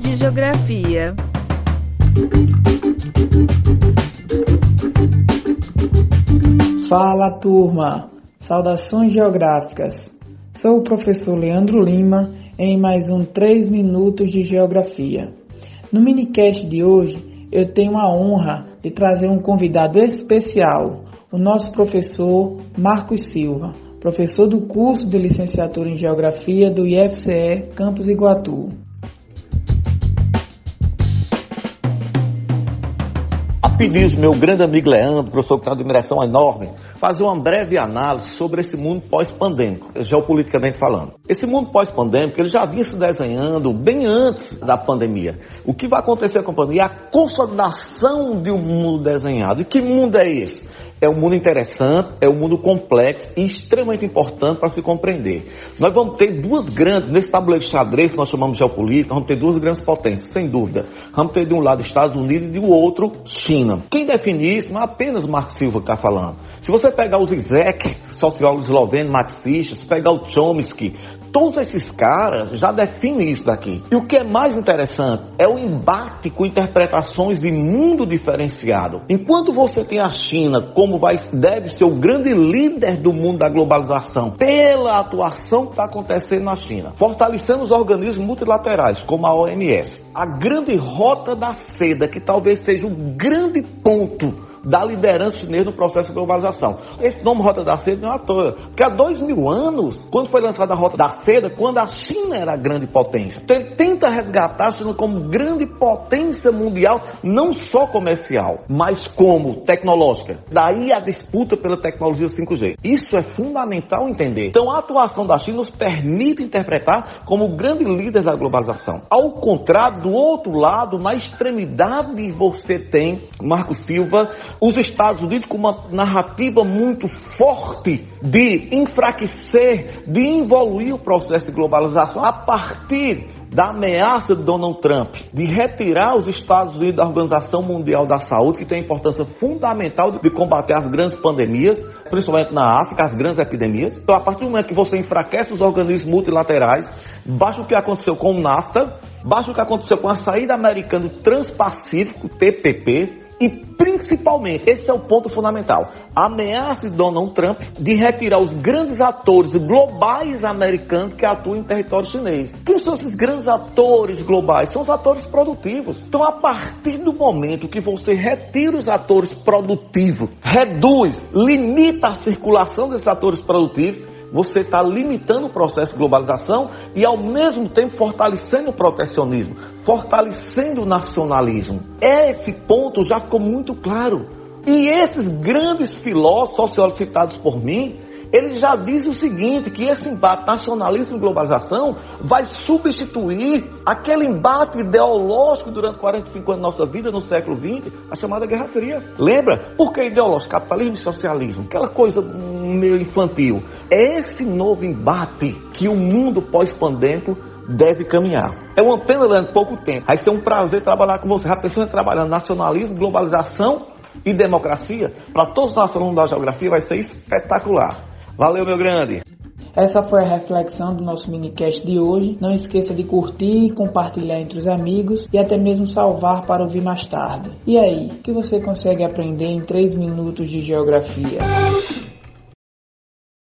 de geografia. Fala turma, saudações geográficas. Sou o professor Leandro Lima em mais um 3 minutos de geografia. No minicast de hoje, eu tenho a honra de trazer um convidado especial, o nosso professor Marcos Silva, professor do curso de licenciatura em Geografia do IFCE Campus Iguatu. Pedido meu grande amigo Leandro, professor que tem uma admiração enorme, fazer uma breve análise sobre esse mundo pós-pandêmico, geopoliticamente falando. Esse mundo pós-pandêmico, ele já vinha se desenhando bem antes da pandemia. O que vai acontecer com a pandemia a consolidação de um mundo desenhado. E que mundo é esse? é um mundo interessante, é um mundo complexo e extremamente importante para se compreender. Nós vamos ter duas grandes, nesse tabuleiro de xadrez que nós chamamos de geopolítica, vamos ter duas grandes potências, sem dúvida. Vamos ter de um lado Estados Unidos e do outro China. Quem define isso não é apenas Marco Silva que está falando. Se você pegar o Zizek, sociólogo esloveno, marxista, pegar o Chomsky, todos esses caras já definem isso daqui. E o que é mais interessante é o embate com interpretações de mundo diferenciado. Enquanto você tem a China como vai, deve ser o grande líder do mundo da globalização, pela atuação que está acontecendo na China, fortalecendo os organismos multilaterais, como a OMS, a grande rota da seda, que talvez seja o grande ponto da liderança chinesa no processo de globalização. Esse nome Rota da Seda não é à toa, porque há dois mil anos, quando foi lançada a Rota da Seda, quando a China era a grande potência. Então ele tenta resgatar a China como grande potência mundial, não só comercial, mas como tecnológica. Daí a disputa pela tecnologia 5G. Isso é fundamental entender. Então a atuação da China nos permite interpretar como grande líder da globalização. Ao contrário, do outro lado, na extremidade você tem Marco Silva os Estados Unidos com uma narrativa muito forte de enfraquecer, de evoluir o processo de globalização a partir da ameaça de Donald Trump de retirar os Estados Unidos da Organização Mundial da Saúde, que tem importância fundamental de combater as grandes pandemias, principalmente na África, as grandes epidemias. Então, a partir do momento que você enfraquece os organismos multilaterais, basta o que aconteceu com o NAFTA, basta o que aconteceu com a saída americana do Transpacífico, TPP, e principalmente, esse é o ponto fundamental, a ameaça de Donald Trump de retirar os grandes atores globais americanos que atuam em território chinês. Quem são esses grandes atores globais? São os atores produtivos. Então, a partir do momento que você retira os atores produtivos, reduz, limita a circulação desses atores produtivos, você está limitando o processo de globalização e, ao mesmo tempo, fortalecendo o protecionismo, fortalecendo o nacionalismo. Esse ponto já ficou muito claro. E esses grandes filósofos, sociólogos citados por mim, ele já diz o seguinte, que esse embate nacionalismo e globalização vai substituir aquele embate ideológico durante 45 anos da nossa vida, no século XX, a chamada Guerra Fria. Lembra? Por que ideológico? Capitalismo e socialismo. Aquela coisa meio infantil. É esse novo embate que o mundo pós-pandêmico deve caminhar. É uma pena, Leandro, pouco tempo. Aí tem um prazer trabalhar com você. Já pensou em trabalhar nacionalismo, globalização e democracia? Para todos os nossos alunos da geografia vai ser espetacular. Valeu, meu grande! Essa foi a reflexão do nosso minicast de hoje. Não esqueça de curtir, compartilhar entre os amigos e até mesmo salvar para ouvir mais tarde. E aí, o que você consegue aprender em 3 minutos de geografia?